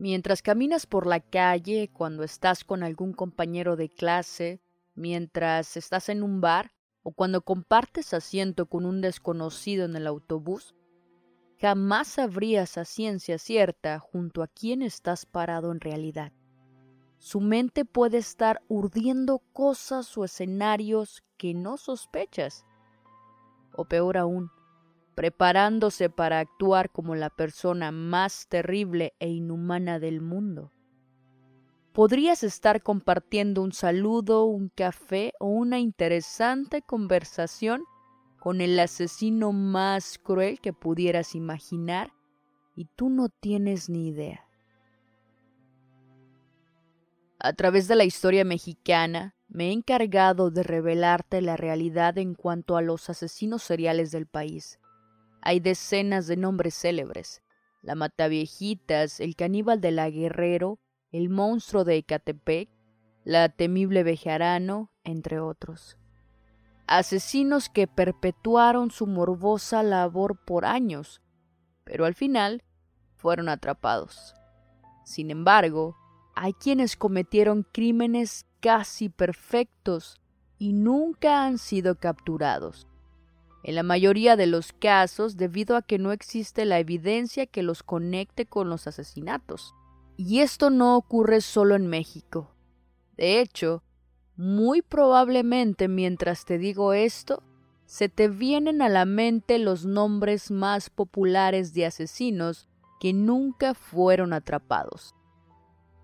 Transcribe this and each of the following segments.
Mientras caminas por la calle, cuando estás con algún compañero de clase, mientras estás en un bar o cuando compartes asiento con un desconocido en el autobús, jamás sabrías a ciencia cierta junto a quién estás parado en realidad. Su mente puede estar urdiendo cosas o escenarios que no sospechas. O peor aún, preparándose para actuar como la persona más terrible e inhumana del mundo. Podrías estar compartiendo un saludo, un café o una interesante conversación con el asesino más cruel que pudieras imaginar y tú no tienes ni idea. A través de la historia mexicana, me he encargado de revelarte la realidad en cuanto a los asesinos seriales del país. Hay decenas de nombres célebres. La Mataviejitas, el caníbal de la Guerrero, el monstruo de Ecatepec, la temible Bejarano, entre otros. Asesinos que perpetuaron su morbosa labor por años, pero al final fueron atrapados. Sin embargo, hay quienes cometieron crímenes casi perfectos y nunca han sido capturados en la mayoría de los casos debido a que no existe la evidencia que los conecte con los asesinatos. Y esto no ocurre solo en México. De hecho, muy probablemente mientras te digo esto, se te vienen a la mente los nombres más populares de asesinos que nunca fueron atrapados.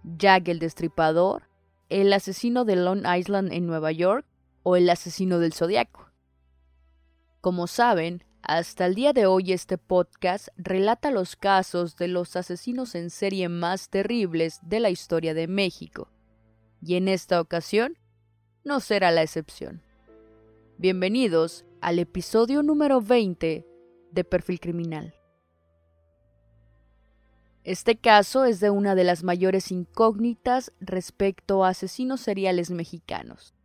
Jack el Destripador, el asesino de Long Island en Nueva York o el asesino del Zodiaco. Como saben, hasta el día de hoy este podcast relata los casos de los asesinos en serie más terribles de la historia de México. Y en esta ocasión, no será la excepción. Bienvenidos al episodio número 20 de Perfil Criminal. Este caso es de una de las mayores incógnitas respecto a asesinos seriales mexicanos.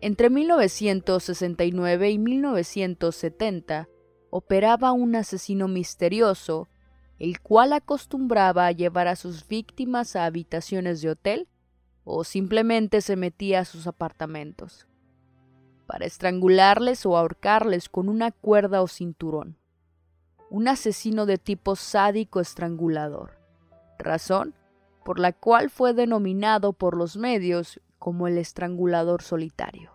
Entre 1969 y 1970 operaba un asesino misterioso, el cual acostumbraba a llevar a sus víctimas a habitaciones de hotel o simplemente se metía a sus apartamentos para estrangularles o ahorcarles con una cuerda o cinturón. Un asesino de tipo sádico estrangulador, razón por la cual fue denominado por los medios como el estrangulador solitario.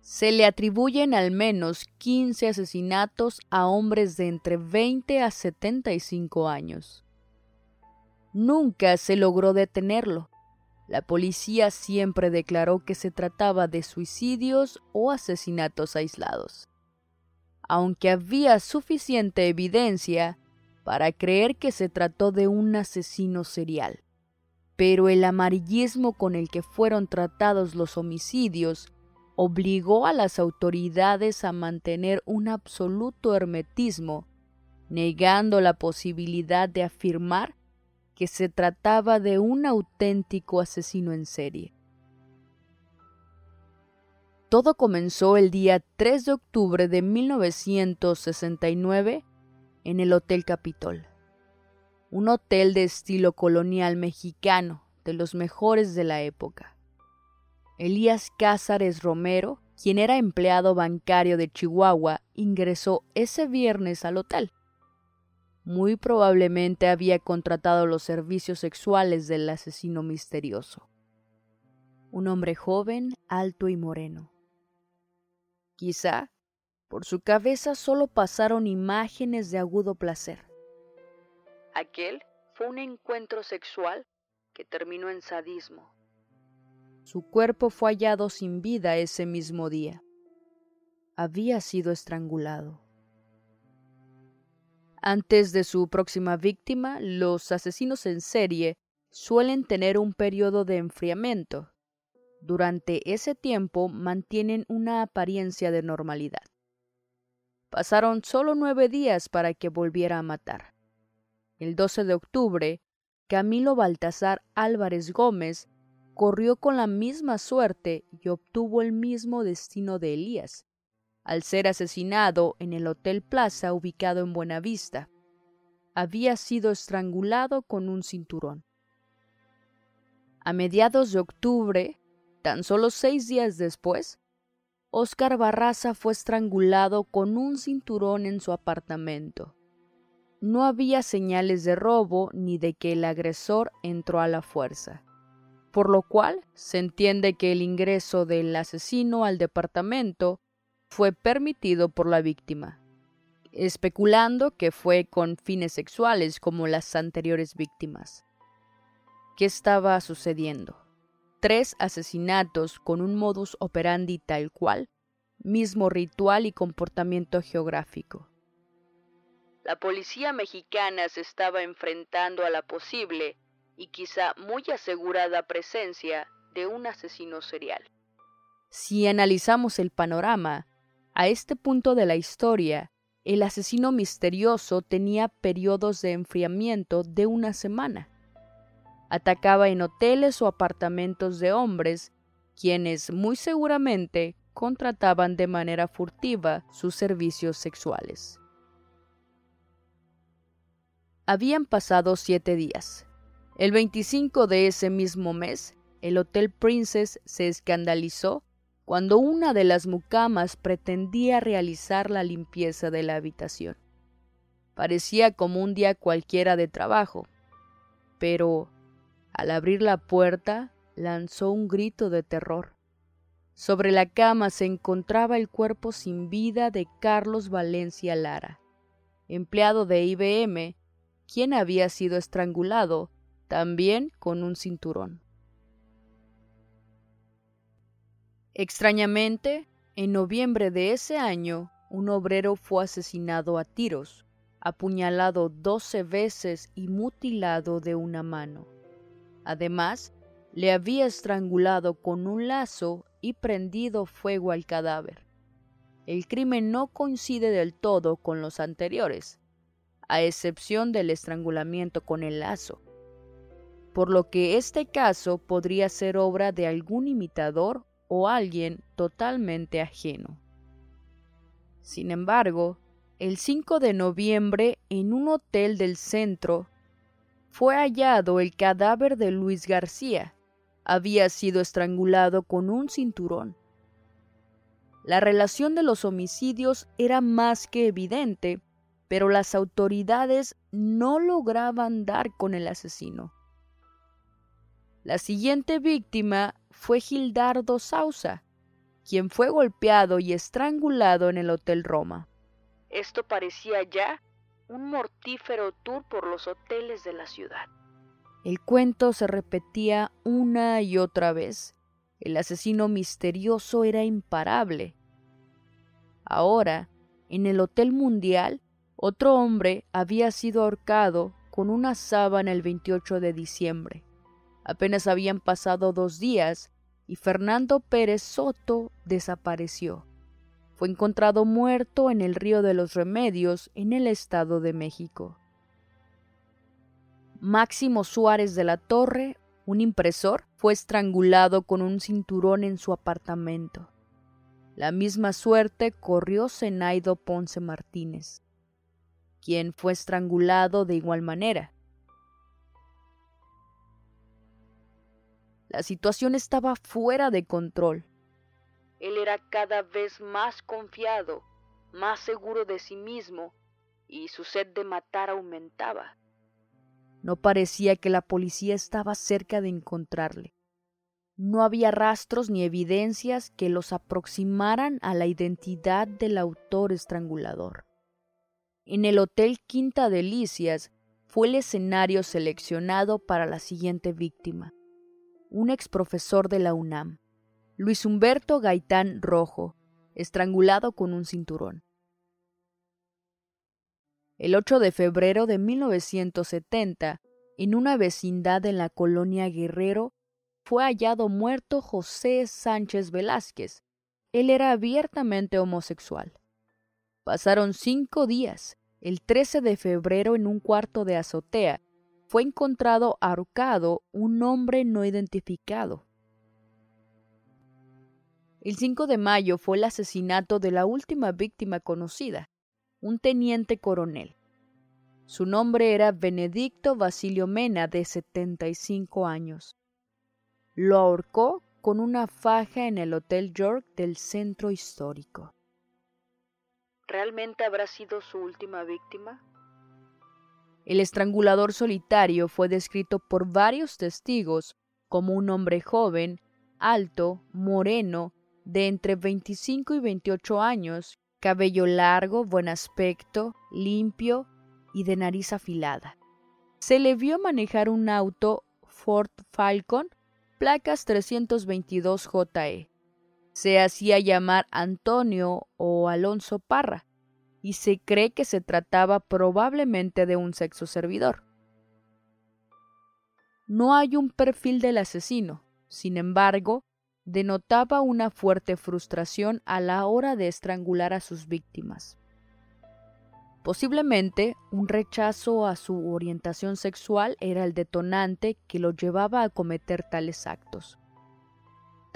Se le atribuyen al menos 15 asesinatos a hombres de entre 20 a 75 años. Nunca se logró detenerlo. La policía siempre declaró que se trataba de suicidios o asesinatos aislados. Aunque había suficiente evidencia para creer que se trató de un asesino serial pero el amarillismo con el que fueron tratados los homicidios obligó a las autoridades a mantener un absoluto hermetismo, negando la posibilidad de afirmar que se trataba de un auténtico asesino en serie. Todo comenzó el día 3 de octubre de 1969 en el Hotel Capitol un hotel de estilo colonial mexicano, de los mejores de la época. Elías Cázares Romero, quien era empleado bancario de Chihuahua, ingresó ese viernes al hotel. Muy probablemente había contratado los servicios sexuales del asesino misterioso. Un hombre joven, alto y moreno. Quizá por su cabeza solo pasaron imágenes de agudo placer Aquel fue un encuentro sexual que terminó en sadismo. Su cuerpo fue hallado sin vida ese mismo día. Había sido estrangulado. Antes de su próxima víctima, los asesinos en serie suelen tener un periodo de enfriamiento, durante ese tiempo mantienen una apariencia de normalidad. Pasaron solo nueve días para que volviera a matar. El 12 de octubre, Camilo Baltasar Álvarez Gómez corrió con la misma suerte y obtuvo el mismo destino de Elías, al ser asesinado en el Hotel Plaza ubicado en Buenavista. Había sido estrangulado con un cinturón. A mediados de octubre, tan solo seis días después, Óscar Barraza fue estrangulado con un cinturón en su apartamento. No había señales de robo ni de que el agresor entró a la fuerza, por lo cual se entiende que el ingreso del asesino al departamento fue permitido por la víctima, especulando que fue con fines sexuales como las anteriores víctimas. ¿Qué estaba sucediendo? tres asesinatos con un modus operandi tal cual, mismo ritual y comportamiento geográfico. La policía mexicana se estaba enfrentando a la posible y quizá muy asegurada presencia de un asesino serial. Si analizamos el panorama, a este punto de la historia, el asesino misterioso tenía periodos de enfriamiento de una semana. Atacaba en hoteles o apartamentos de hombres, quienes muy seguramente contrataban de manera furtiva sus servicios sexuales. Habían pasado siete días. El 25 de ese mismo mes, el Hotel Princess se escandalizó cuando una de las mucamas pretendía realizar la limpieza de la habitación. Parecía como un día cualquiera de trabajo, pero al abrir la puerta, lanzó un grito de terror. Sobre la cama se encontraba el cuerpo sin vida de Carlos Valencia Lara, empleado de IBM, quien había sido estrangulado, también con un cinturón. Extrañamente, en noviembre de ese año, un obrero fue asesinado a tiros, apuñalado doce veces y mutilado de una mano. Además, le había estrangulado con un lazo y prendido fuego al cadáver. El crimen no coincide del todo con los anteriores, a excepción del estrangulamiento con el lazo, por lo que este caso podría ser obra de algún imitador o alguien totalmente ajeno. Sin embargo, el 5 de noviembre, en un hotel del centro, fue hallado el cadáver de Luis García. Había sido estrangulado con un cinturón. La relación de los homicidios era más que evidente, pero las autoridades no lograban dar con el asesino. La siguiente víctima fue Gildardo Sausa, quien fue golpeado y estrangulado en el Hotel Roma. Esto parecía ya un mortífero tour por los hoteles de la ciudad. El cuento se repetía una y otra vez. El asesino misterioso era imparable. Ahora, en el Hotel Mundial, otro hombre había sido ahorcado con una sábana el 28 de diciembre. Apenas habían pasado dos días y Fernando Pérez Soto desapareció fue encontrado muerto en el río de los Remedios, en el Estado de México. Máximo Suárez de la Torre, un impresor, fue estrangulado con un cinturón en su apartamento. La misma suerte corrió Zenaido Ponce Martínez, quien fue estrangulado de igual manera. La situación estaba fuera de control. Él era cada vez más confiado, más seguro de sí mismo, y su sed de matar aumentaba. No parecía que la policía estaba cerca de encontrarle. No había rastros ni evidencias que los aproximaran a la identidad del autor estrangulador. En el Hotel Quinta Delicias fue el escenario seleccionado para la siguiente víctima, un exprofesor de la UNAM. Luis Humberto Gaitán Rojo, estrangulado con un cinturón. El 8 de febrero de 1970, en una vecindad en la colonia Guerrero, fue hallado muerto José Sánchez Velázquez. Él era abiertamente homosexual. Pasaron cinco días. El 13 de febrero, en un cuarto de azotea, fue encontrado ahorcado un hombre no identificado. El 5 de mayo fue el asesinato de la última víctima conocida, un teniente coronel. Su nombre era Benedicto Basilio Mena, de 75 años. Lo ahorcó con una faja en el Hotel York del centro histórico. ¿Realmente habrá sido su última víctima? El estrangulador solitario fue descrito por varios testigos como un hombre joven, alto, moreno, de entre 25 y 28 años, cabello largo, buen aspecto, limpio y de nariz afilada. Se le vio manejar un auto Ford Falcon, placas 322JE. Se hacía llamar Antonio o Alonso Parra, y se cree que se trataba probablemente de un sexo servidor. No hay un perfil del asesino, sin embargo, denotaba una fuerte frustración a la hora de estrangular a sus víctimas. Posiblemente un rechazo a su orientación sexual era el detonante que lo llevaba a cometer tales actos.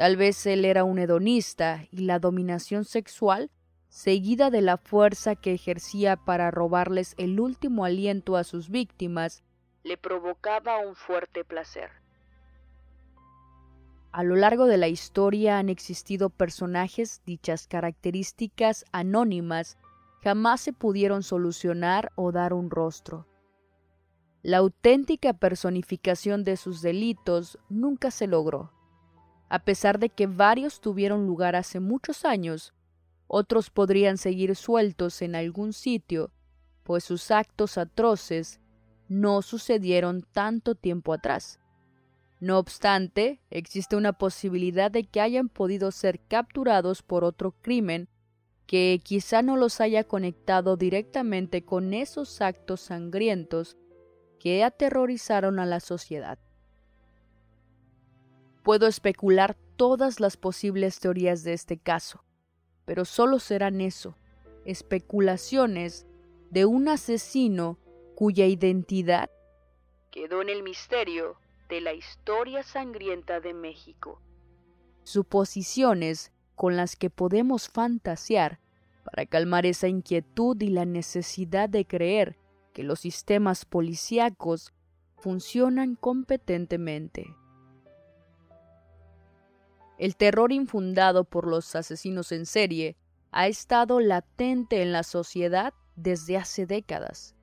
Tal vez él era un hedonista y la dominación sexual, seguida de la fuerza que ejercía para robarles el último aliento a sus víctimas, le provocaba un fuerte placer. A lo largo de la historia han existido personajes dichas características anónimas jamás se pudieron solucionar o dar un rostro. La auténtica personificación de sus delitos nunca se logró. A pesar de que varios tuvieron lugar hace muchos años, otros podrían seguir sueltos en algún sitio, pues sus actos atroces no sucedieron tanto tiempo atrás. No obstante, existe una posibilidad de que hayan podido ser capturados por otro crimen que quizá no los haya conectado directamente con esos actos sangrientos que aterrorizaron a la sociedad. Puedo especular todas las posibles teorías de este caso, pero solo serán eso, especulaciones de un asesino cuya identidad quedó en el misterio de la historia sangrienta de México. Suposiciones con las que podemos fantasear para calmar esa inquietud y la necesidad de creer que los sistemas policíacos funcionan competentemente. El terror infundado por los asesinos en serie ha estado latente en la sociedad desde hace décadas.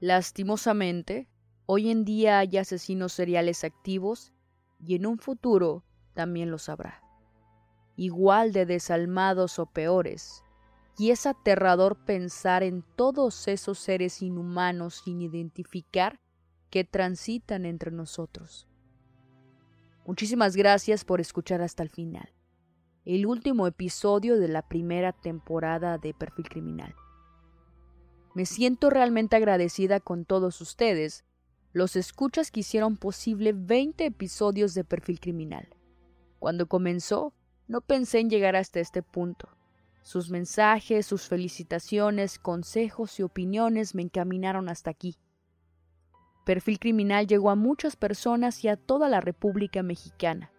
Lastimosamente, Hoy en día hay asesinos seriales activos y en un futuro también los habrá. Igual de desalmados o peores. Y es aterrador pensar en todos esos seres inhumanos sin identificar que transitan entre nosotros. Muchísimas gracias por escuchar hasta el final. El último episodio de la primera temporada de Perfil Criminal. Me siento realmente agradecida con todos ustedes los escuchas que hicieron posible 20 episodios de Perfil Criminal. Cuando comenzó, no pensé en llegar hasta este punto. Sus mensajes, sus felicitaciones, consejos y opiniones me encaminaron hasta aquí. Perfil Criminal llegó a muchas personas y a toda la República Mexicana.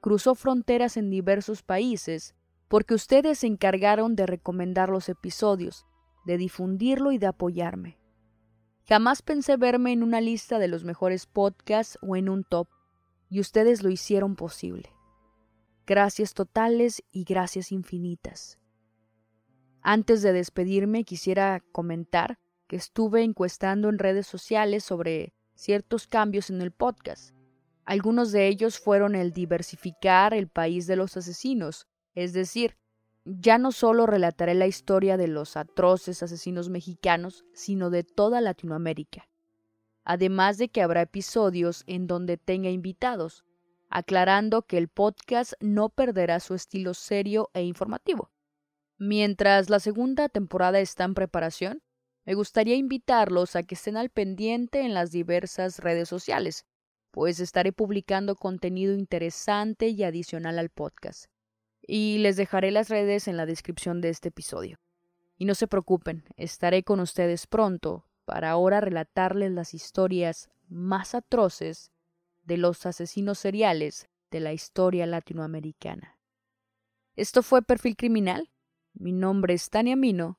Cruzó fronteras en diversos países porque ustedes se encargaron de recomendar los episodios, de difundirlo y de apoyarme. Jamás pensé verme en una lista de los mejores podcasts o en un top, y ustedes lo hicieron posible. Gracias totales y gracias infinitas. Antes de despedirme quisiera comentar estuve encuestando en redes sociales sobre ciertos cambios en el podcast. Algunos de ellos fueron el diversificar el país de los asesinos, es decir, ya no solo relataré la historia de los atroces asesinos mexicanos, sino de toda Latinoamérica. Además de que habrá episodios en donde tenga invitados, aclarando que el podcast no perderá su estilo serio e informativo. Mientras la segunda temporada está en preparación, me gustaría invitarlos a que estén al pendiente en las diversas redes sociales, pues estaré publicando contenido interesante y adicional al podcast. Y les dejaré las redes en la descripción de este episodio. Y no se preocupen, estaré con ustedes pronto para ahora relatarles las historias más atroces de los asesinos seriales de la historia latinoamericana. Esto fue Perfil Criminal. Mi nombre es Tania Mino